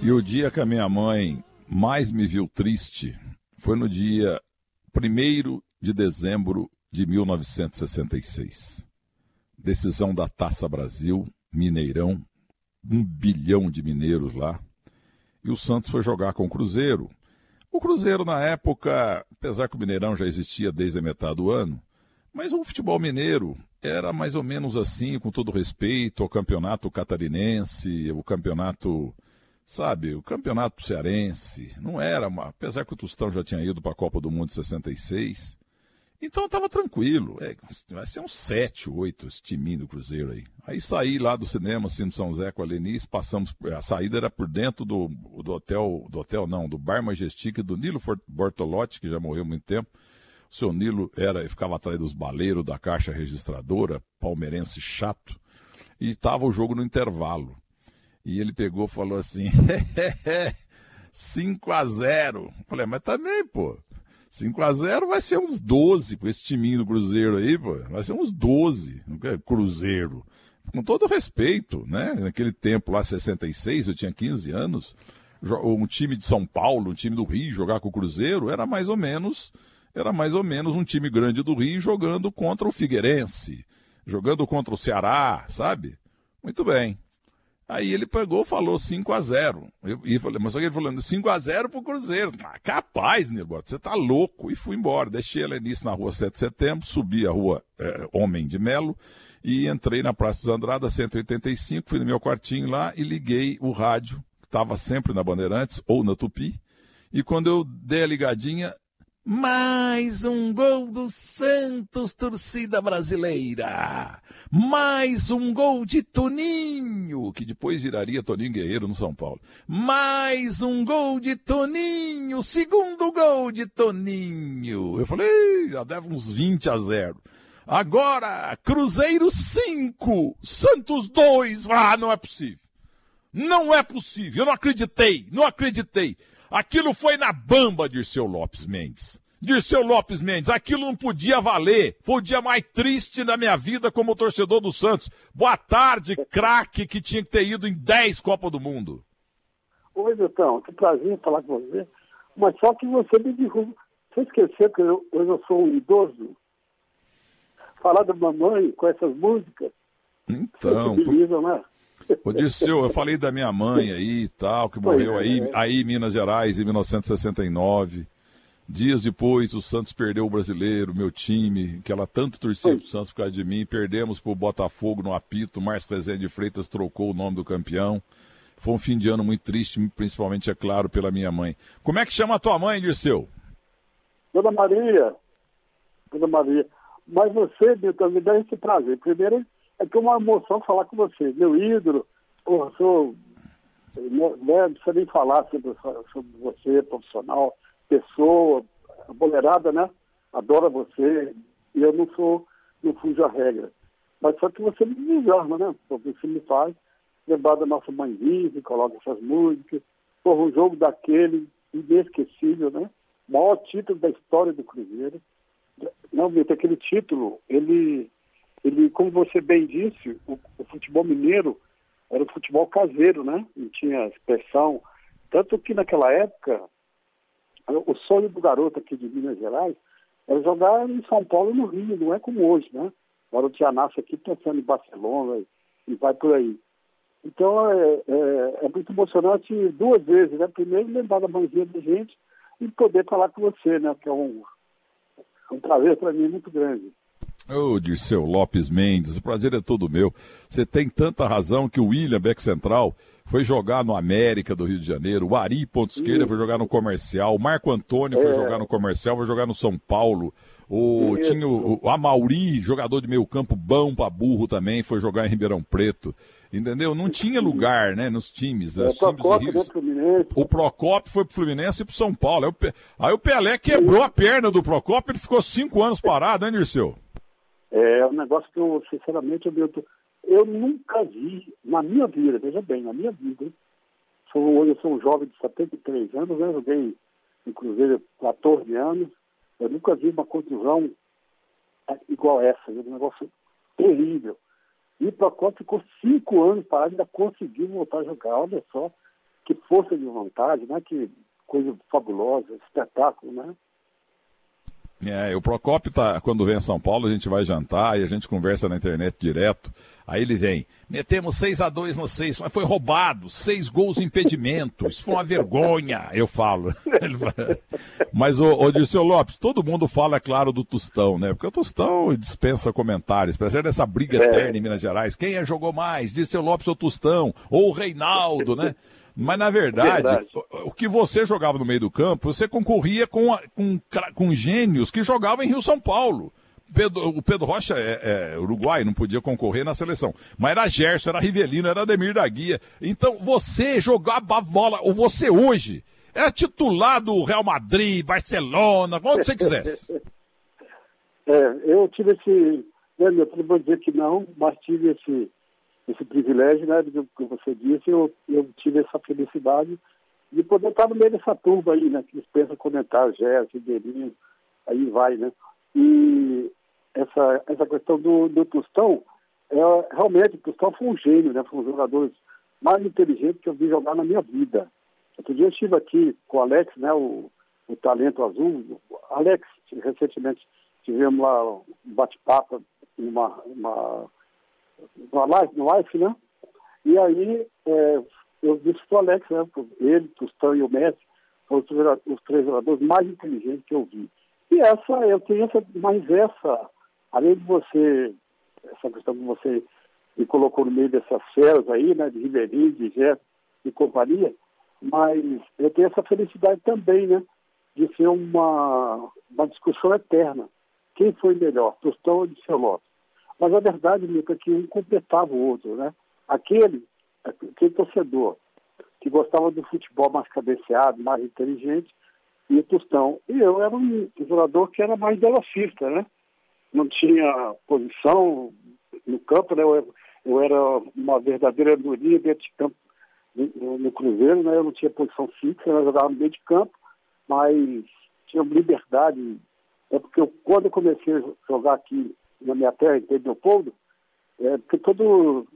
E o dia que a minha mãe mais me viu triste foi no dia 1 de dezembro de 1966. Decisão da Taça Brasil, Mineirão, um bilhão de mineiros lá. E o Santos foi jogar com o Cruzeiro. O Cruzeiro, na época, apesar que o Mineirão já existia desde a metade do ano, mas o futebol mineiro era mais ou menos assim, com todo respeito ao campeonato catarinense, o campeonato, sabe, o campeonato cearense. Não era, uma, apesar que o Tostão já tinha ido para a Copa do Mundo de 66. Então estava tranquilo. É, vai ser uns 7, 8 esse timinho do Cruzeiro aí. Aí saí lá do cinema, assim, São Zé com a Lenice, passamos. A saída era por dentro do, do hotel, do hotel não, do Bar Majestic do Nilo Bortolotti, que já morreu há muito tempo. O seu Nilo era, ficava atrás dos baleiros da caixa registradora, palmeirense chato, e estava o jogo no intervalo. E ele pegou e falou assim: 5 a 0 Falei, mas também, pô. 5 a 0 vai ser uns 12 com esse timinho do Cruzeiro aí, pô. Vai ser uns 12. Cruzeiro. Com todo respeito, né? Naquele tempo lá, 66, eu tinha 15 anos. Um time de São Paulo, um time do Rio jogar com o Cruzeiro era mais ou menos era mais ou menos um time grande do Rio jogando contra o Figueirense, jogando contra o Ceará, sabe? Muito bem. Aí ele pegou falou 5 a 0 eu, falei, mas só que ele falando 5 a 0 pro Cruzeiro. Ah, capaz, Nilberto, você tá louco. E fui embora. Deixei a Lenice na rua 7 de setembro, subi a rua é, Homem de Melo e entrei na Praça dos Andradas, 185, fui no meu quartinho lá e liguei o rádio, que estava sempre na Bandeirantes ou na Tupi. E quando eu dei a ligadinha, mais um gol do Santos, torcida brasileira. Mais um gol de Toninho, que depois viraria Toninho Guerreiro no São Paulo. Mais um gol de Toninho, segundo gol de Toninho. Eu falei, já deve uns 20 a 0. Agora, Cruzeiro 5, Santos 2. Ah, não é possível. Não é possível. Eu não acreditei, não acreditei. Aquilo foi na bamba, Dirceu Lopes Mendes. Dirceu Lopes Mendes, aquilo não podia valer. Foi o dia mais triste da minha vida como torcedor do Santos. Boa tarde, craque que tinha que ter ido em 10 Copa do Mundo. Oi, Betão, que prazer falar com você. Mas só que você me derruba. Você esqueceu que eu, eu sou um idoso? Falar da mamãe com essas músicas. Então. Né? Ô, Dirceu, eu falei da minha mãe aí e tal, que morreu é, aí, aí em Minas Gerais em 1969. Dias depois, o Santos perdeu o brasileiro, meu time, que ela tanto torcia pro Santos por causa de mim. Perdemos pro Botafogo no apito. Márcio Rezende de Freitas trocou o nome do campeão. Foi um fim de ano muito triste, principalmente, é claro, pela minha mãe. Como é que chama a tua mãe, Dirceu? Dona Maria. Dona Maria. Mas você, Milton, me dá esse prazer. Primeiro, é que é uma emoção falar com você. Meu ídolo, porra, sou. Né, não precisa nem falar sobre, sobre você, profissional, pessoa, boleirada, né? Adora você. E eu não sou, não fujo a regra. Mas só que você me desarma, né? Você me faz lembrar da nossa que coloca essas músicas. Porra, um jogo daquele inesquecível, né? O maior título da história do Cruzeiro. Não, Vitor, aquele título, ele ele, como você bem disse, o, o, futebol mineiro era um futebol caseiro, né? Não tinha expressão. Tanto que naquela época, o sonho do garoto aqui de Minas Gerais era jogar em São Paulo e no Rio, não é como hoje, né? O Tia nasce aqui pensando em Barcelona e, vai por aí. Então é, é, é, muito emocionante duas vezes, né? Primeiro lembrar da mãozinha da gente e poder falar com você, né? Que é um, um prazer para mim muito grande. Ô, oh, Dirceu Lopes Mendes, o prazer é todo meu. Você tem tanta razão que o William Beck Central foi jogar no América do Rio de Janeiro, o Ari Ponto Esquerda foi jogar no Comercial, o Marco Antônio foi é. jogar no Comercial, foi jogar no São Paulo, o, tinha o, o Amauri, jogador de meio campo bom pra burro também, foi jogar em Ribeirão Preto. Entendeu? Não tinha lugar, né, nos times. É, os times do Rio. O Procópio foi pro Fluminense e pro São Paulo. Aí o, aí o Pelé quebrou a perna do Procópio, ele ficou cinco anos parado, hein, Dirceu? É um negócio que eu, sinceramente, eu, eu nunca vi na minha vida, veja bem, na minha vida. Sou, hoje eu sou um jovem de 73 anos, né? joguei Cruzeiro 14 anos. Eu nunca vi uma contusão igual essa, um negócio terrível. E o Procopio ficou cinco anos parado, ainda conseguiu voltar a jogar. Olha só que força de vontade, né? Que coisa fabulosa, espetáculo, né? É, o Procópio tá, quando vem a São Paulo, a gente vai jantar e a gente conversa na internet direto. Aí ele vem, metemos 6 a 2 no 6, mas foi roubado, seis gols impedimento, isso foi uma vergonha, eu falo. mas, ô, ô Dirceu Lopes, todo mundo fala, é claro, do Tostão, né? Porque o Tostão dispensa comentários, apesar dessa briga é. eterna em Minas Gerais. Quem é jogou mais, Dirceu Lopes ou Tostão? Ou o Reinaldo, né? Mas, na verdade, verdade, o que você jogava no meio do campo, você concorria com, a, com, com gênios que jogavam em Rio São Paulo. Pedro, o Pedro Rocha é, é, uruguai, não podia concorrer na seleção. Mas era Gerson, era Rivelino, era Ademir da Guia. Então você jogava bola, ou você hoje, era titular do Real Madrid, Barcelona, onde você quisesse. É, eu tive esse. Né, eu vou dizer que não, mas tive esse, esse privilégio, né, do que você disse, eu, eu tive essa felicidade de poder estar no meio dessa turma aí, né, que dispensa comentar, Gerson, Ribeirinho, aí vai, né. E essa, essa questão do, do Tostão, é, realmente, o Tostão foi um gênio, né? Foi um dos jogadores mais inteligentes que eu vi jogar na minha vida. Outro dia eu estive aqui com o Alex, né? O, o talento azul. Alex, recentemente tivemos lá um bate-papo numa, uma, uma live, no live, né? E aí é, eu disse para o Alex, né? Ele, Tostão e o Messi foram os três jogadores mais inteligentes que eu vi. E essa, eu tenho essa, mas essa além de você, essa questão que você me colocou no meio dessas feras aí, né, de Ribeirinho, de Jé e companhia, mas eu tenho essa felicidade também, né, de ser uma, uma discussão eterna. Quem foi melhor, Tostão ou Lopes? Mas a verdade, Mica, é que um completava o outro, né? Aquele, aquele torcedor que gostava do futebol mais cabeceado, mais inteligente, e o Tostão. E eu era um jogador que era mais velocista, né? não tinha posição no campo, né? Eu, eu era uma verdadeira andorinha dentro de campo no, Cruzeiro, né? Eu não tinha posição fixa, eu jogava meio de campo, mas tinha liberdade. É porque eu, quando eu comecei a jogar aqui na minha terra, em Leopoldo, é porque todo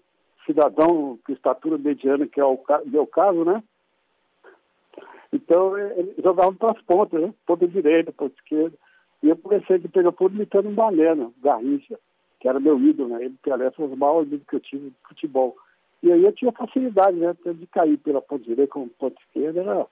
cidadão com estatura mediana, que é o meu caso, né? Então, ele jogava para as pontas, né? Ponta direita, ponta esquerda. E eu comecei de Pernambuco imitando um Balena, Garrincha, que era meu ídolo, né? Ele, Pelé, foi os maiores ídolos que eu tive de futebol. E aí eu tinha facilidade, né? De cair pela ponta direita como ponta esquerda, era,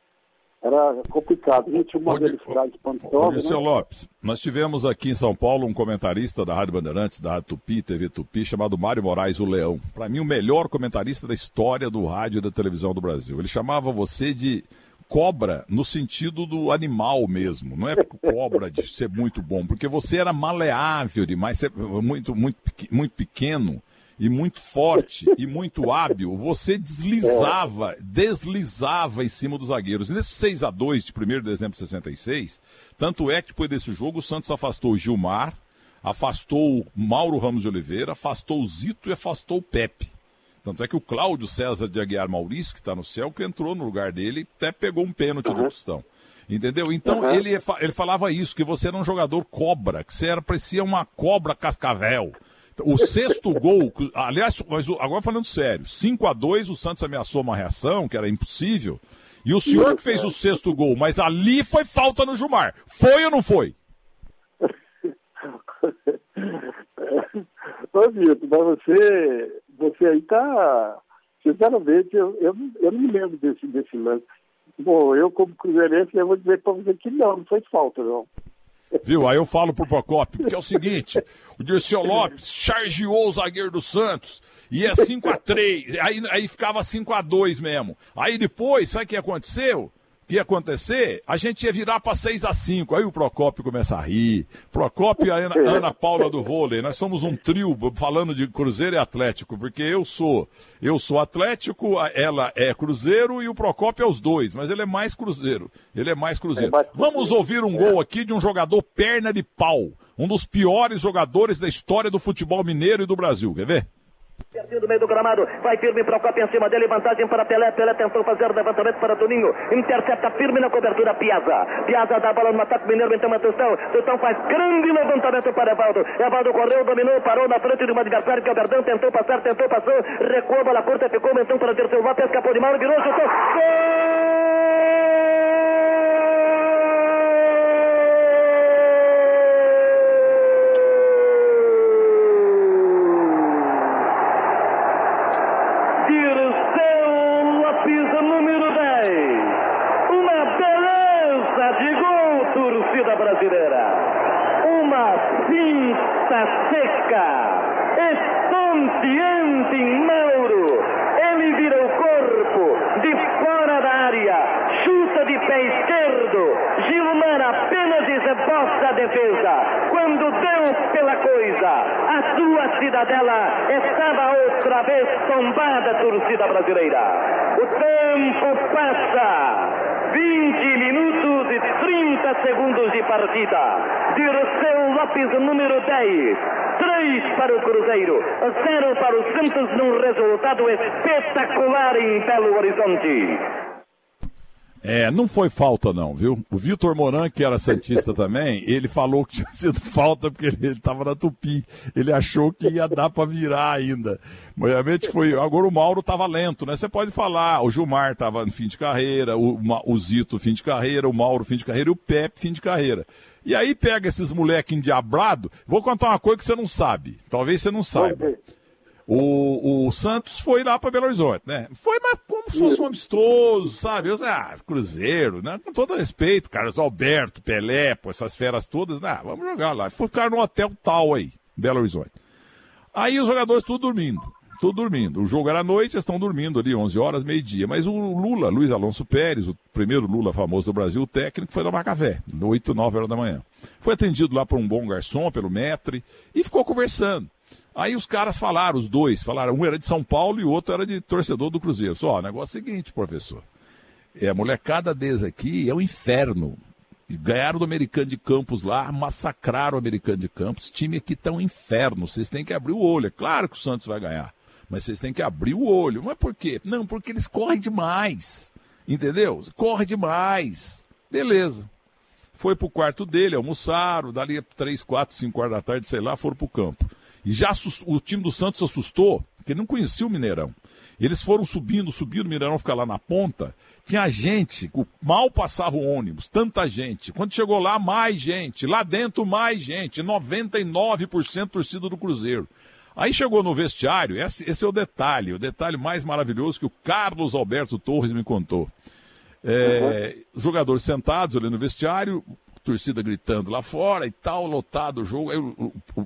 era complicado. Eu tinha uma velocidade espantosa. Né? Lopes, nós tivemos aqui em São Paulo um comentarista da Rádio Bandeirantes, da Rádio Tupi, TV Tupi, chamado Mário Moraes, o Leão. Para mim, o melhor comentarista da história do rádio e da televisão do Brasil. Ele chamava você de cobra no sentido do animal mesmo. Não é cobra de ser muito bom, porque você era maleável demais, muito, muito, muito pequeno e muito forte e muito hábil. Você deslizava, deslizava em cima dos zagueiros. E nesse 6 a 2 de 1 de dezembro de 66, tanto é que depois desse jogo o Santos afastou o Gilmar, afastou o Mauro Ramos de Oliveira, afastou o Zito e afastou o Pepe. Tanto é que o Cláudio César de Aguiar Maurício, que está no céu, que entrou no lugar dele, até pegou um pênalti uhum. do Tostão. Entendeu? Então uhum. ele, ele falava isso, que você era um jogador cobra, que você era, parecia uma cobra cascavel. O sexto gol, aliás, mas agora falando sério, 5 a 2 o Santos ameaçou uma reação, que era impossível. E o senhor que fez o sexto gol, mas ali foi falta no Gilmar. Foi ou não foi? Ô, Vitor, mas você você aí está. Sinceramente, eu, eu, eu não me lembro desse, desse lance. Bom, eu, como cruzeirense, eu vou dizer para você que não, não foi falta, não. Viu? Aí eu falo pro Procopio, porque é o seguinte, o Dirceu Lopes chargeou o zagueiro do Santos e é 5 a 3 aí, aí ficava 5 a 2 mesmo. Aí depois, sabe o que aconteceu? Ia acontecer, a gente ia virar para 6 a 5 Aí o Procópio começa a rir. Procópio e a Ana, Ana, Paula do vôlei. Nós somos um trio falando de Cruzeiro e Atlético, porque eu sou eu sou Atlético, ela é Cruzeiro e o Procópio é os dois, mas ele é mais Cruzeiro. Ele é mais Cruzeiro. Vamos ouvir um gol aqui de um jogador perna de pau, um dos piores jogadores da história do futebol mineiro e do Brasil. Quer ver? Pertinho do meio do gramado, vai firme para o copo em cima dele, vantagem para Pelé, Pelé tentou fazer levantamento para Toninho, intercepta firme na cobertura Piazza, Piazza dá a bola no ataque mineiro, então Tostão, Tostão faz grande levantamento para Evaldo, Evaldo correu, dominou, parou na frente de um adversário que é o Verdão, tentou passar, tentou, passou, recuou, bola curta, ficou, então para Dirceu Lopes, escapou de mal, virou, chutou, gol! partir seu lápis número 10. Uma beleza de gol, torcida brasileira. Uma cinta seca. Estonteante em Mauro. Ele vira o corpo de fora da área. Chuta de pé esquerdo. Gilmar apenas desembosta a defesa. Quando Cidadela estava outra vez tombada, torcida brasileira. O tempo passa. 20 minutos e 30 segundos de partida. Dirceu Lopes, número 10. 3 para o Cruzeiro, 0 para o Santos, num resultado espetacular em Belo Horizonte. É, não foi falta não, viu? O Vitor Moran, que era Santista também, ele falou que tinha sido falta porque ele estava na Tupi. Ele achou que ia dar para virar ainda. Realmente foi. Agora o Mauro estava lento, né? Você pode falar, o Gilmar estava no fim de carreira, o, o Zito fim de carreira, o Mauro fim de carreira e o Pepe fim de carreira. E aí pega esses moleque endiabrado. Vou contar uma coisa que você não sabe. Talvez você não saiba. O, o Santos foi lá para Belo Horizonte, né? Foi, mas como se fosse um amistoso, sabe? Eu, ah, Cruzeiro, né? Com todo respeito, Carlos Alberto, Pelé, pô, essas feras todas, né? Vamos jogar lá. Ficaram no hotel tal aí, Belo Horizonte. Aí os jogadores tudo dormindo, tudo dormindo. O jogo era à noite, eles estão dormindo ali, 11 horas, meio-dia. Mas o Lula, Luiz Alonso Pérez, o primeiro Lula famoso do Brasil, o técnico, foi tomar café, 8, 9 horas da manhã. Foi atendido lá por um bom garçom, pelo metre, e ficou conversando. Aí os caras falaram, os dois, falaram, um era de São Paulo e o outro era de torcedor do Cruzeiro. Só, o negócio é o seguinte, professor. É, a molecada deles aqui é um inferno. Ganharam do americano de Campos lá, massacraram o americano de Campos. Time aqui tá um inferno. Vocês têm que abrir o olho. É claro que o Santos vai ganhar. Mas vocês têm que abrir o olho. Mas por quê? Não, porque eles correm demais. Entendeu? Corre demais. Beleza. Foi pro quarto dele, almoçaram, dali três, quatro, cinco horas da tarde, sei lá, foram pro campo. E já o time do Santos assustou, porque não conhecia o Mineirão. Eles foram subindo, subindo, o Mineirão fica lá na ponta. Tinha gente, mal passava o ônibus, tanta gente. Quando chegou lá, mais gente. Lá dentro, mais gente. 99% torcida do Cruzeiro. Aí chegou no vestiário, esse, esse, é o detalhe, o detalhe mais maravilhoso que o Carlos Alberto Torres me contou. É, uhum. Jogadores sentados ali no vestiário, torcida gritando lá fora e tal, lotado o jogo.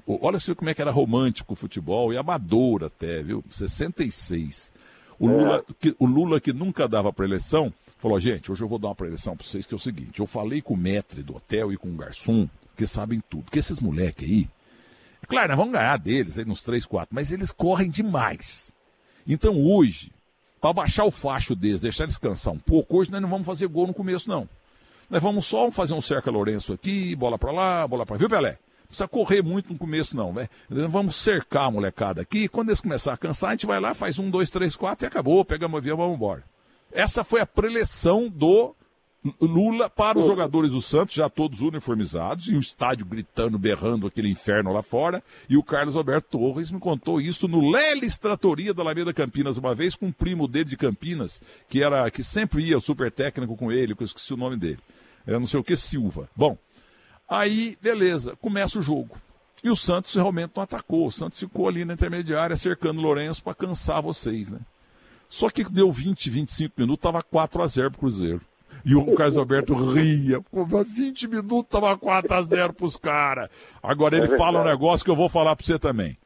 Olha só como é que era romântico o futebol e amador até, viu? 66. O, é. Lula, que, o Lula, que nunca dava para eleição, falou: gente, hoje eu vou dar uma eleição para vocês, que é o seguinte: eu falei com o metre do hotel e com o garçom, que sabem tudo, que esses moleques aí, é claro, nós vamos ganhar deles aí nos 3, 4, mas eles correm demais. Então hoje, para baixar o facho deles, deixar eles cansar um pouco, hoje nós não vamos fazer gol no começo, não. Nós vamos só fazer um cerca Lourenço aqui, bola para lá, bola para Viu, Pelé? Precisa correr muito no começo, não, velho. Vamos cercar a molecada aqui. Quando eles começarem a cansar, a gente vai lá, faz um, dois, três, quatro e acabou. Pegamos o avião, vamos embora. Essa foi a preleção do Lula para os jogadores do Santos, já todos uniformizados, e o estádio gritando, berrando aquele inferno lá fora. E o Carlos Alberto Torres me contou isso no Lelis Tratoria da Alameda Campinas, uma vez com um primo dele de Campinas, que era que sempre ia, super técnico com ele, que eu esqueci o nome dele. Era não sei o que, Silva. Bom, aí, beleza, começa o jogo. E o Santos realmente não atacou. O Santos ficou ali na intermediária cercando o Lourenço para cansar vocês, né? Só que deu 20, 25 minutos, tava 4 a 0 pro Cruzeiro. E o Carlos Alberto ria. Ficou 20 minutos, tava 4 a 0 pros caras. Agora ele é fala um negócio que eu vou falar para você também.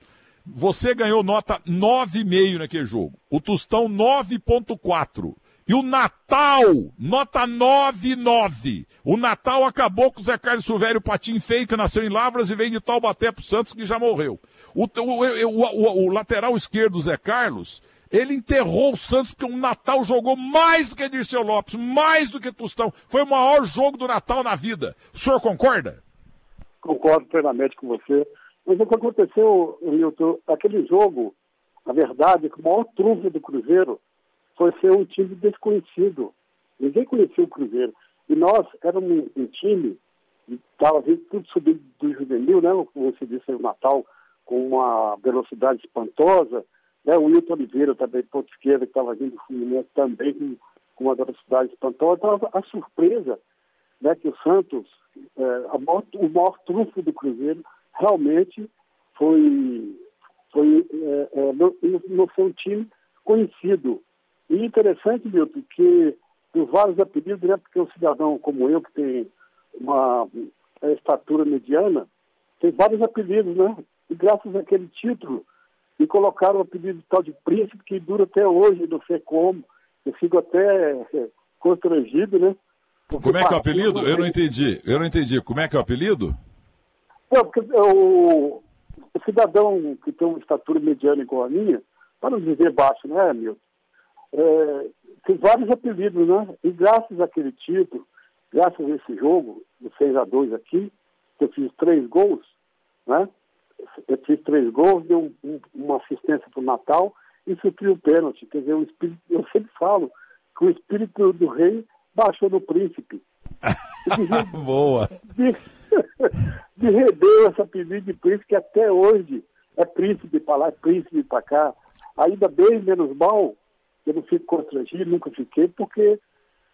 Você ganhou nota 9,5 naquele jogo. O Tostão 9,4. E o Natal, nota 9,9. O Natal acabou com o Zé Carlos Silvério Patim Feio, que nasceu em Lavras e vem de Taubaté pro Santos, que já morreu. O, o, o, o lateral esquerdo, Zé Carlos, ele enterrou o Santos porque o Natal jogou mais do que Dirceu Lopes, mais do que Tostão. Foi o maior jogo do Natal na vida. O senhor concorda? Concordo plenamente com você. Mas o que aconteceu, Milton, aquele jogo, a verdade que o maior trunfo do Cruzeiro foi ser um time desconhecido. Ninguém conhecia o Cruzeiro. E nós éramos um, time estava tudo subindo do juvenil, né? Como você disse, o Natal com uma velocidade espantosa. Né? O Wilton Oliveira também, ponto esquerda, que estava vindo do Fluminense também com, com uma velocidade espantosa. Então, a, surpresa né, que o Santos, é, maior, o maior trunfo do Cruzeiro, realmente foi, foi é, é, não, não foi um time conhecido. E interessante, Milton, que os vários apelidos, né, porque um cidadão como eu, que tem uma estatura mediana, tem vários apelidos, né? E graças àquele título, me colocaram o apelido tal de príncipe, que dura até hoje, não sei como. Eu fico até é, constrangido, né? Porque como é que é o apelido? Eu não entendi. Eu não entendi. Como é que é o apelido? Não, porque o, o cidadão que tem uma estatura mediana igual a minha, para não dizer baixo, né, Milton? É, tem vários apelidos, né? E graças àquele título, graças a esse jogo, do 6 a 2 aqui, eu fiz três gols, né? Eu fiz três gols, dei um, um, uma assistência para o Natal e sofri o um pênalti. Quer dizer, o espírito, eu sempre falo que o espírito do rei baixou no príncipe. De, Boa! De, de redeu essa pedido de príncipe que até hoje é príncipe para lá, é príncipe para cá. Ainda bem, menos mal, eu não fico constrangido, nunca fiquei, porque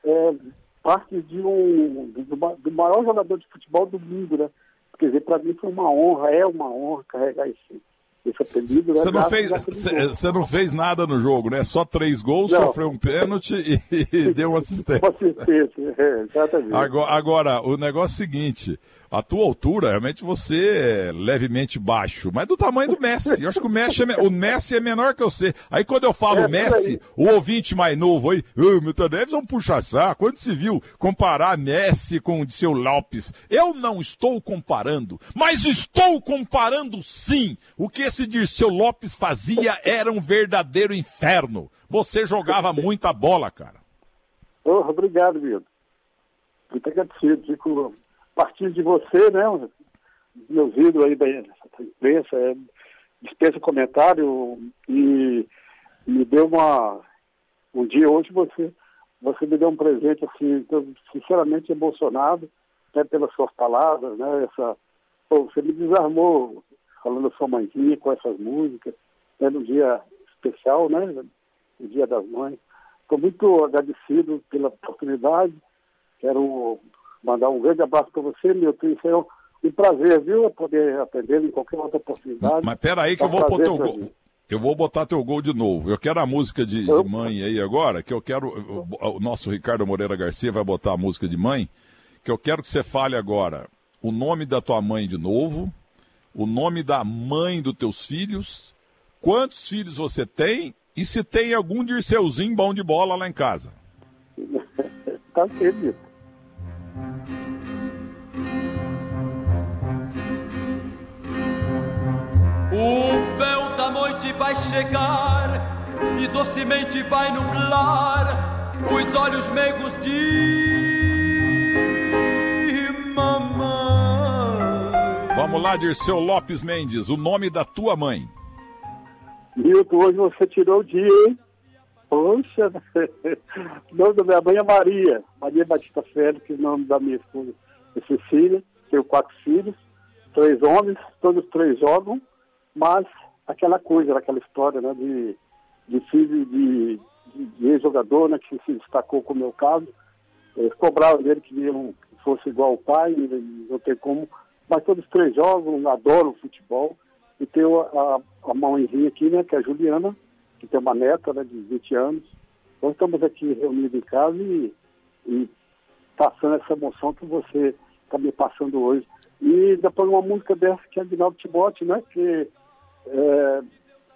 é, parte de um do, do, maior jogador de futebol do mundo, né? Quer dizer, para mim foi uma honra, é uma honra carregar esse, esse apelido. Você né? não, fez, você não fez nada no jogo, né? Só três gols, não. sofreu um pênalti e, e deu uma assistência. Uma assistência, é, exatamente. Agora, agora, o negócio é o seguinte: a tua altura, realmente você é levemente baixo, mas do tamanho do Messi. Eu acho que o Messi é, o Messi é menor que você. Aí quando eu falo é, Messi, o ouvinte mais novo aí, oh, Milton Neves é um puxa-saco. Quando se viu comparar Messi com o de seu Lopes? Eu não estou comparando, mas estou comparando sim. O que esse Dirceu Lopes fazia era um verdadeiro inferno. Você jogava muita bola, cara. Oh, obrigado, Milton. Muito agradecido. Fico partir de você, né? Meus ídolos aí da imprensa, é, dispensa comentário e me deu uma. Um dia hoje você, você me deu um presente assim, sinceramente emocionado, né, pelas suas palavras, né? Essa, pô, você me desarmou falando sua mãezinha com essas músicas, né, no dia especial, né? No dia das mães. Estou muito agradecido pela oportunidade. Quero mandar um grande abraço para você, Milton. Isso é um, um prazer, viu? Poder atender em qualquer outra oportunidade. Mas peraí que é um eu vou botar o gol. Eu vou botar teu gol de novo. Eu quero a música de, de, mãe aí agora, que eu quero. O, o nosso Ricardo Moreira Garcia vai botar a música de mãe, que eu quero que você fale agora o nome da tua mãe de novo, o nome da mãe dos teus filhos, quantos filhos você tem e se tem algum dirceuzinho bom de bola lá em casa. tá certo. O véu da noite vai chegar e docemente vai nublar os olhos meigos de mamãe. Vamos lá, Dirceu Lopes Mendes, o nome da tua mãe. Milton, hoje você tirou o dia, hein? Poxa, o nome da minha mãe é Maria, Maria Batista Félix, o nome da minha esposa é Cecília, tenho quatro filhos, três homens, todos três jogam, mas aquela coisa, aquela história né, de, de filho de, de, de ex-jogador, né, que se destacou como é o meu caso, eles cobravam dele que ele fosse igual ao pai, não tem como, mas todos três jogam, adoram futebol, e tenho a, a aqui, né, que é a Juliana, que tem uma neta né, de 20 anos. Então estamos aqui reunidos em casa e, e passando essa emoção que você está me passando hoje. E depois uma música dessa que é Aguinaldo Timóteo, né? Que é,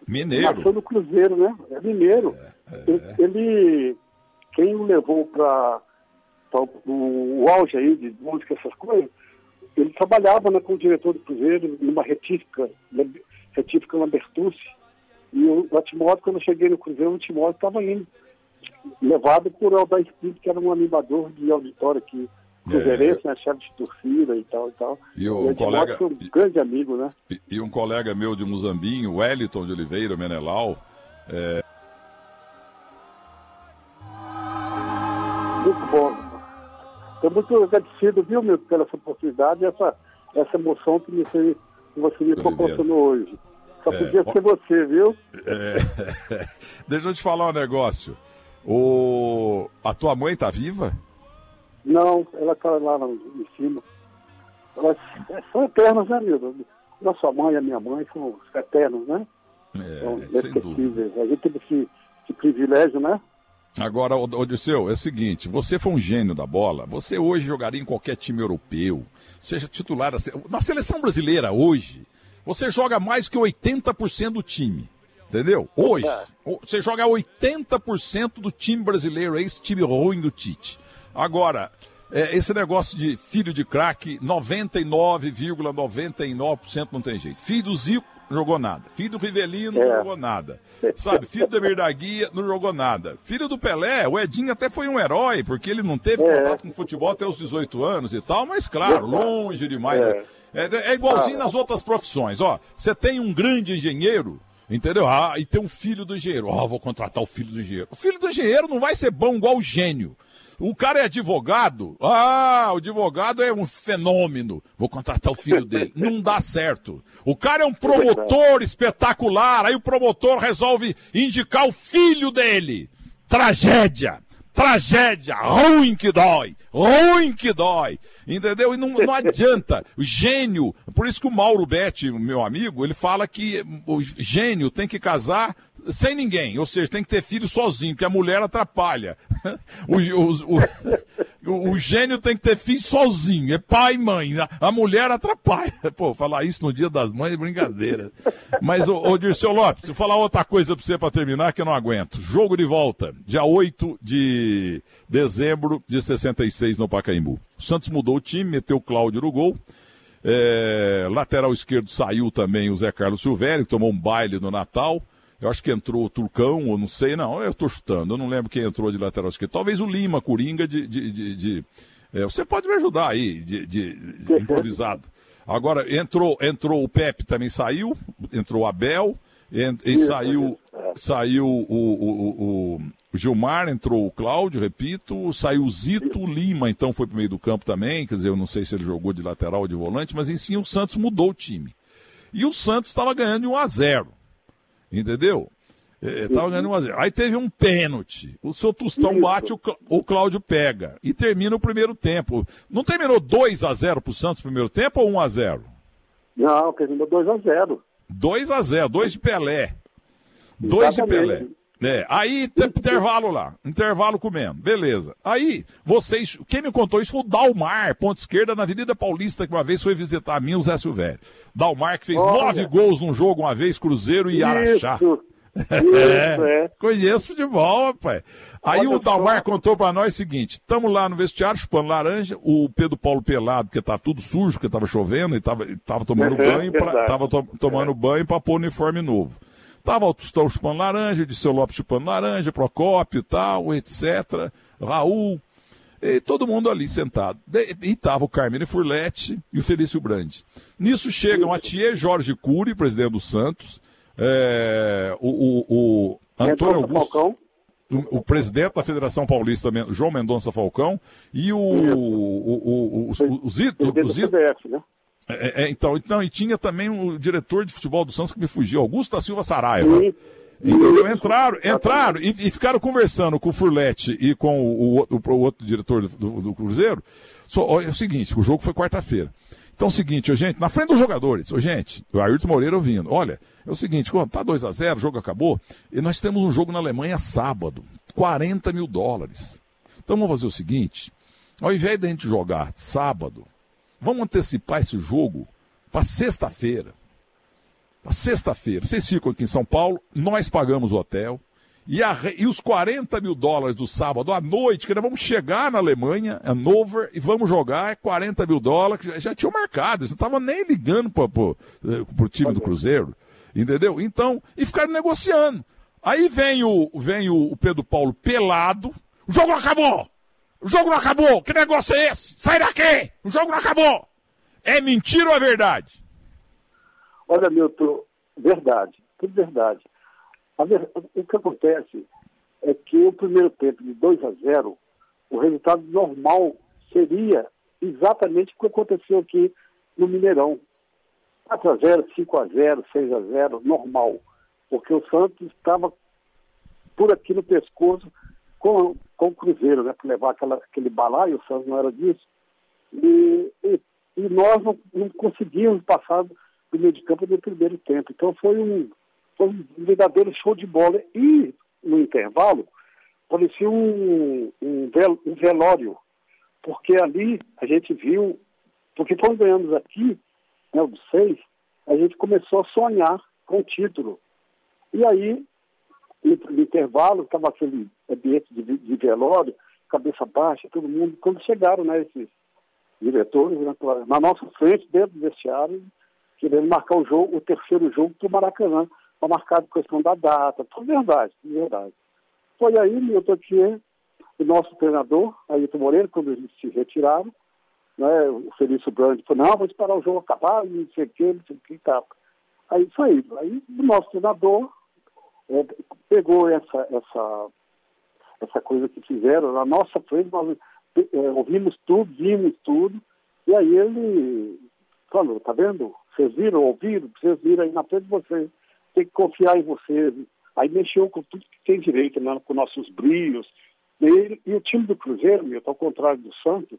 Mineiro. Nasceu no Cruzeiro, né? É mineiro. É, é. Ele, quem o levou para o, o auge aí de música, essas coisas, ele trabalhava né, com o diretor do Cruzeiro numa retífica, retífica Lambertucci, e o, o Timóteo, quando eu cheguei no Cruzeiro, o Timóteo estava indo, levado por Aldair Espírito, que era um animador de auditório aqui cruzeirense, né, chefe de torcida e tal e tal. E o colega... um grande amigo, né? E, e, um colega meu de Muzambinho, Wellington de Oliveira, Menelau, é... Muito bom. Estou muito agradecido, viu, meu, pela essa oportunidade e essa, essa emoção que, me, que você me proporcionou hoje. Só é, podia ser você, viu? É... Deixa eu te falar um negócio. O... A tua mãe tá viva? Não, ela tá lá em cima. Elas são eternas, né, meu? Nossa mãe e a minha mãe são eternos, né? É, dúvida. A gente teve esse, esse privilégio, né? Agora, Odisseu, é o seguinte: você foi um gênio da bola. Você hoje jogaria em qualquer time europeu, seja titular. Na seleção brasileira, hoje, você joga mais que 80% do time. Entendeu? Hoje, é. você joga 80% do time brasileiro, é esse time ruim do Tite. Agora, é, esse negócio de filho de craque, 99,99% ,99 não tem jeito. Filho do Zico, jogou nada. Filho do Rivelino, é. não jogou nada. Sabe, filho do Emir da Guia, não jogou nada. Filho do Pelé, o Edinho até foi um herói, porque ele não teve é. contato com futebol até os 18 anos e tal, mas claro, longe demais. É. É, é igualzinho ah. nas outras profissões. Ó, você tem um grande engenheiro, entendeu? Ah, e tem um filho do engenheiro. Ó, oh, vou contratar o filho do engenheiro. O filho do engenheiro não vai ser bom igual o gênio. O cara é advogado. Ah, o advogado é um fenômeno. Vou contratar o filho dele. Não dá certo. O cara é um promotor espetacular. Aí o promotor resolve indicar o filho dele. Tragédia tragédia, ruim que dói, ruim que dói, entendeu? E não, não adianta, gênio, por isso que o Mauro Betti, meu amigo, ele fala que o gênio tem que casar sem ninguém, ou seja, tem que ter filho sozinho, porque a mulher atrapalha. O, o, o, o, gênio tem que ter filho sozinho, é pai e mãe, a, mulher atrapalha. Pô, falar isso no dia das mães é brincadeira. Mas, ô, ô Dirceu Lopes, vou falar outra coisa pra você pra terminar que eu não aguento. Jogo de volta, dia 8 de dezembro de 66 no Pacaembu. O Santos mudou o time, meteu o Cláudio no gol. É, lateral esquerdo saiu também o Zé Carlos Silvério, que tomou um baile no Natal. Eu acho que entrou o Turcão, ou não sei, não, eu estou chutando, eu não lembro quem entrou de lateral esquerdo. Talvez o Lima, Coringa, de. de, de, de é, você pode me ajudar aí, de, de improvisado. Agora, entrou, entrou o Pepe também saiu, entrou o Abel, ent, e saiu, saiu o, o, o, o, Gilmar, entrou o Cláudio, repito, saiu o Zito, o Lima, então foi para o meio do campo também, quer dizer, eu não sei se ele jogou de lateral ou de volante, mas em o Santos mudou o time. E o Santos estava ganhando de 1 a 0 Entendeu? É, tava ganhando 1x0. Aí teve um pênalti. O seu Tostão bate, o, o Cláudio pega. E termina o primeiro tempo. Não terminou 2x0 pro Santos no primeiro tempo ou 1x0? Não, terminou 2x0. 2x0, 2 de Pelé. 2 de Pelé. É, aí intervalo lá, intervalo comendo, beleza. Aí, vocês, quem me contou isso foi o Dalmar, ponto esquerda na Avenida Paulista, que uma vez foi visitar a mim, o Zé Silvério. Dalmar que fez Olha. nove gols num jogo uma vez, Cruzeiro e Araxá. Isso. é, é. Conheço de bola, rapaz. Aí Olha o Dalmar só. contou para nós o seguinte: estamos lá no vestiário chupando laranja, o Pedro Paulo pelado, porque tá tudo sujo, porque tava chovendo e tava, tava tomando uhum, banho, pra, tava to, tomando é. banho para pôr uniforme novo. Tava o Tostão chupando laranja, de seu Lopes chupando laranja, Procópio e tal, etc. Raul, e todo mundo ali sentado. E estava o Carmine Furlete e o Felício Brandi. Nisso chegam a Tia Jorge Cury, presidente do Santos, é, o, o, o Antônio Augusto, o, o, presidente da Federação Paulista, João Mendonça Falcão, e o, o, o, o, o Zito. O Zito né? É, é, então, então, e tinha também o diretor de futebol do Santos que me fugiu, Augusto da Silva Saraiva. Sim. Entendeu? Entraram, entraram e, e, ficaram conversando com o Furlete e com o, o, o, o outro diretor do, do, do Cruzeiro. Só, é o seguinte, o jogo foi quarta-feira. Então é o seguinte, gente, na frente dos jogadores, ô, gente, o Ayrton Moreira ouvindo, olha, é o seguinte, quando tá 2 a 0 o jogo acabou, e nós temos um jogo na Alemanha sábado, 40 mil dólares. Então vamos fazer o seguinte, ao invés de a gente jogar sábado, Vamos antecipar esse jogo para sexta-feira. Para sexta-feira. Vocês ficam aqui em São Paulo, nós pagamos o hotel. E, a, e, os 40 mil dólares do sábado à noite, que nós vamos chegar na Alemanha, Hannover, e vamos jogar, é 40 mil dólares, já, já tinham marcado, eles não estavam nem ligando para o eh, time do Cruzeiro, entendeu? Então, e ficaram negociando. Aí vem o, vem o Pedro Paulo pelado, o jogo acabou! O jogo não acabou! Que negócio é esse? Sai daqui! O jogo não acabou! É mentira ou é verdade? Olha, Milton, verdade, tudo verdade. Ver... O que acontece é que o primeiro tempo de 2 a 0, o resultado normal seria exatamente o que aconteceu aqui no Mineirão. 4 a 0, 5 a 0, 6 a 0, normal. Porque o Santos estava por aqui no pescoço com, com o Cruzeiro, né? Para levar aquela, aquele balaio, o Santos não era disso. E, e, e nós não, não, conseguimos passar do meio de campo no primeiro tempo. Então foi um, foi um verdadeiro show de bola. E no intervalo, parecia um, um, vel, um velório, porque ali a gente viu, porque quando ganhamos aqui, né, o seis, a gente começou a sonhar com o título. E aí, no intervalo, estava aquele ambiente de, de, velório, cabeça baixa, todo mundo. Quando chegaram né, esses diretores né, na nossa frente, dentro do vestiário, querendo marcar o jogo, o terceiro jogo do Maracanã, para marcar a questão da data, tudo verdade, tudo verdade. Foi aí, Milton, que o nosso treinador, Ailton Moreira, quando eles se retiraram, né, o Felício Brandi falou, não, vou esperar o jogo acabar, não sei o que, não sei o que, tá. Aí foi, aí o nosso treinador é, pegou essa, essa, essa coisa que fizeram na nossa frente, nós é, ouvimos tudo, vimos tudo, e aí ele falou, tá vendo? Vocês viram, ouviram, vocês viram aí na frente de vocês, tem que confiar em vocês. Aí mexeu com tudo que tem direito, né, com nossos brilhos. E, e o time do Cruzeiro, meu, ao contrário do Santos,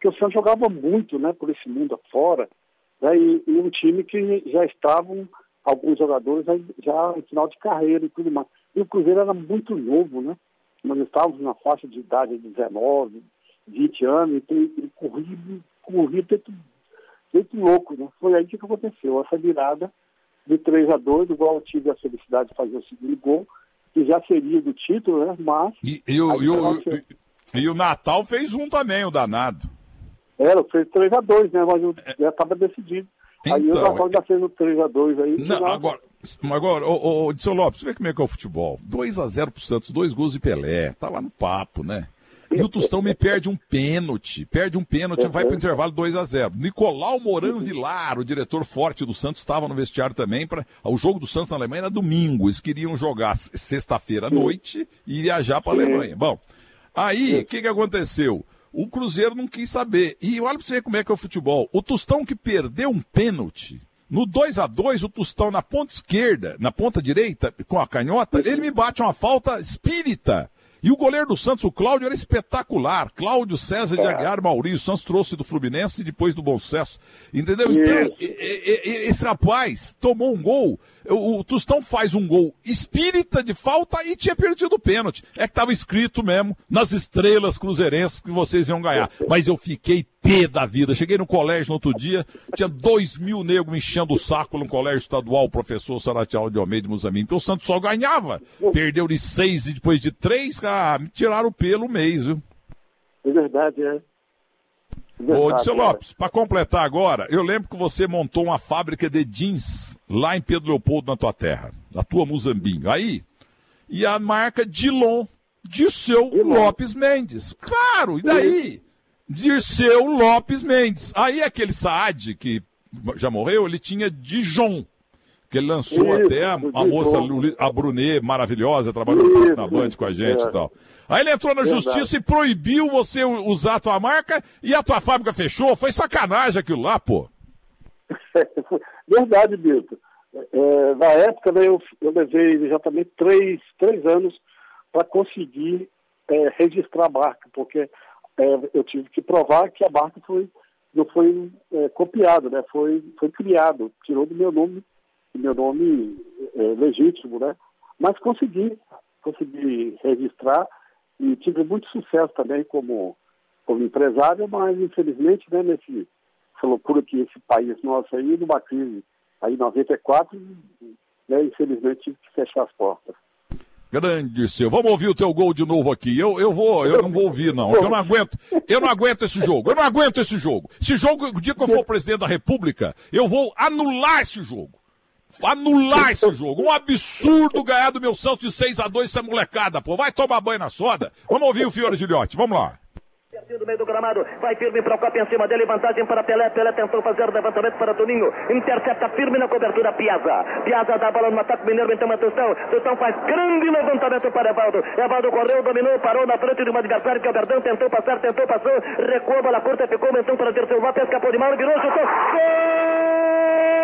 que o Santos jogava muito né, por esse mundo afora, né, e, e um time que já estavam alguns jogadores já em final de carreira e tudo mais. E o Cruzeiro era muito novo, né? Nós estávamos na faixa de idade de 19, 20 anos, e, e corria, corria feito, feito louco, né? Foi aí que aconteceu, essa virada de 3 a 2 igual eu tive a felicidade de fazer o segundo gol, que já seria do título, né? Mas. E, e, o, e, o, e o Natal fez um também, o danado. Era, fez 3 a 2 né? Mas já estava decidido. Então, aí o Natal já fez o 3x2 aí. Não, agora, agora ô, ô, seu Lopes, vê como é que é o futebol. 2x0 pro Santos, dois gols de Pelé. Tá lá no papo, né? E o Tostão me perde um pênalti. Perde um pênalti, vai pro intervalo 2 a 0 Nicolau Moran Vilar, o diretor forte do Santos, estava no vestiário também. Pra... O jogo do Santos na Alemanha era domingo. Eles queriam jogar sexta-feira à noite e viajar para a Alemanha. Bom, aí, o que, que aconteceu? O Cruzeiro não quis saber. E olha para você ver como é que é o futebol. O Tostão que perdeu um pênalti. No 2 a 2 o Tostão na ponta esquerda, na ponta direita, com a canhota, ele me bate uma falta espírita. E o goleiro do Santos, o Cláudio, era espetacular. Cláudio César de é. Aguiar Maurício. Santos trouxe do Fluminense e depois do Bom Sucesso. Entendeu? Então, esse rapaz tomou um gol. O, o Tostão faz um gol espírita de falta e tinha perdido o pênalti. É que estava escrito mesmo nas estrelas cruzeirenses que vocês iam ganhar. Mas eu fiquei pé da vida. Cheguei no colégio no outro dia, tinha dois mil negros me enchendo o saco no colégio estadual, o professor Saratial de Almeida Musamin. Então o Santos só ganhava. Perdeu de seis e depois de três, ah, me tiraram o pelo mês, viu? É verdade, é. Ô, é. Lopes, para completar agora, eu lembro que você montou uma fábrica de jeans lá em Pedro Leopoldo, na tua terra, na tua Muzambinho. Aí, e a marca Dilon, Dirceu Lopes Mendes. Claro, e daí? Dirceu Lopes Mendes. Aí aquele Saad, que já morreu, ele tinha Dijon. Que ele lançou Isso, até a, a moça, a Brunet, maravilhosa, trabalhou Isso, na Band com a gente é. e tal. Aí ele entrou na Verdade. justiça e proibiu você usar a tua marca e a tua fábrica fechou. Foi sacanagem aquilo lá, pô. Verdade, Bito. É, na época, né, eu, eu levei exatamente três, três anos para conseguir é, registrar a marca, porque é, eu tive que provar que a marca foi, não foi é, copiada, né? Foi, foi criado, tirou do meu nome, do meu nome é, legítimo, né? Mas consegui, consegui registrar e tive muito sucesso também como, como empresário, mas infelizmente, né, nesse, essa loucura que esse país nosso aí, numa crise aí em 94, né, infelizmente tive que fechar as portas. Grande seu. Vamos ouvir o teu gol de novo aqui. Eu, eu vou, eu não vou ouvir, não. Eu não aguento. Eu não aguento esse jogo. Eu não aguento esse jogo. Esse jogo, o dia que eu for presidente da República, eu vou anular esse jogo. Anular esse jogo. Um absurdo ganhar do meu Santos de 6 a 2 essa molecada, pô. Vai tomar banho na soda. Vamos ouvir o Fiore Gilhote. Vamos lá. do meio do gramado. Vai firme para o copo em cima dele. Vantagem para Pelé. Pelé tentou fazer o levantamento para Toninho. Intercepta firme na cobertura Piazza. Piazza dá a bola no ataque mineiro. Então atenção. Tostão faz grande levantamento para Evaldo. Evaldo correu, dominou, parou na frente de um adversário que é o Verdão. Tentou passar, tentou, passou. Recuou, bola curta, ficou então para Dirceu Lopes. Escapou de mal, virou, chutou. Gol!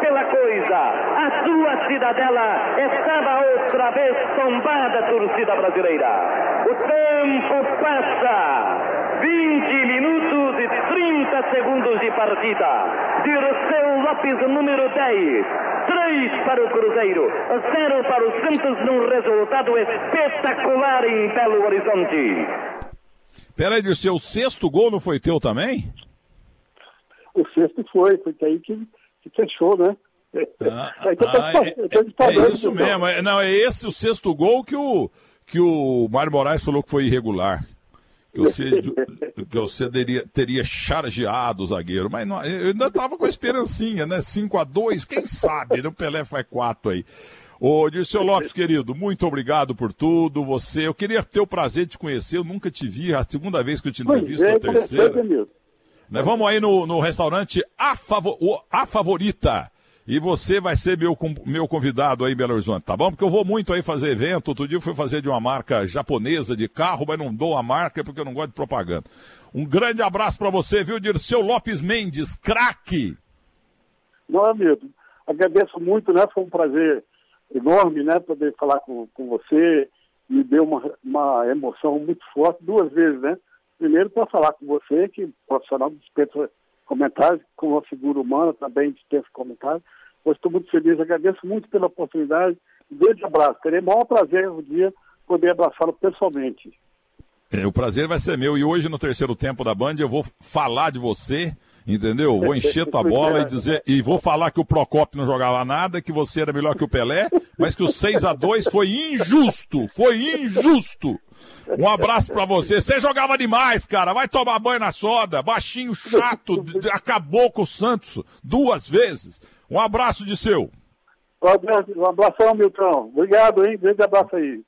pela coisa, a sua cidadela estava outra vez tombada, torcida brasileira. O tempo passa. 20 minutos e 30 segundos de partida. Dirceu Lopes, número 10. 3 para o Cruzeiro, 0 para o Santos, num resultado espetacular em Belo Horizonte. Peraí, Dirceu, o sexto gol não foi teu também? o sexto foi, foi aí que, que fechou, né? Ah, ah, é, é, isso então. mesmo. É, não, é esse o sexto gol que o, que o Mário Moraes falou que foi irregular. Que você, que você teria, teria chargeado o zagueiro. Mas não, eu ainda tava com a esperancinha, né? 5 a 2 quem sabe? O Pelé faz 4 aí. Ô, Dirceu Lopes, querido, muito obrigado por tudo. Você, eu queria ter o prazer de te conhecer, eu nunca te vi, a segunda vez que eu te entrevisto, é, a terceira. Né, vamos aí no, no restaurante a, a Favorita. E você vai ser meu, meu convidado aí Belo Horizonte, tá bom? Porque eu vou muito aí fazer evento. Outro dia eu fui fazer de uma marca japonesa de carro, mas não dou a marca porque eu não gosto de propaganda. Um grande abraço para você, viu, Dirceu Lopes Mendes, craque! Não, amigo, agradeço muito, né? Foi um prazer enorme, né? Poder falar com, com você. Me deu uma, uma emoção muito forte, duas vezes, né? Primeiro, para falar com você, que profissional dispensa comentários, com uma figura humana também dispensa comentários. Estou muito feliz, agradeço muito pela oportunidade. Um grande abraço. Terei o maior prazer um dia poder abraçá-lo pessoalmente. É, o prazer vai ser meu. E hoje, no terceiro tempo da Band, eu vou falar de você entendeu? Vou encher tua bola e dizer e vou falar que o Procopio não jogava nada, que você era melhor que o Pelé, mas que o 6 a 2 foi injusto, foi injusto. Um abraço para você. Você jogava demais, cara. Vai tomar banho na soda. Baixinho, chato, acabou com o Santos duas vezes. Um abraço de seu. Um abração, Milton. Obrigado, hein? Grande abraço aí.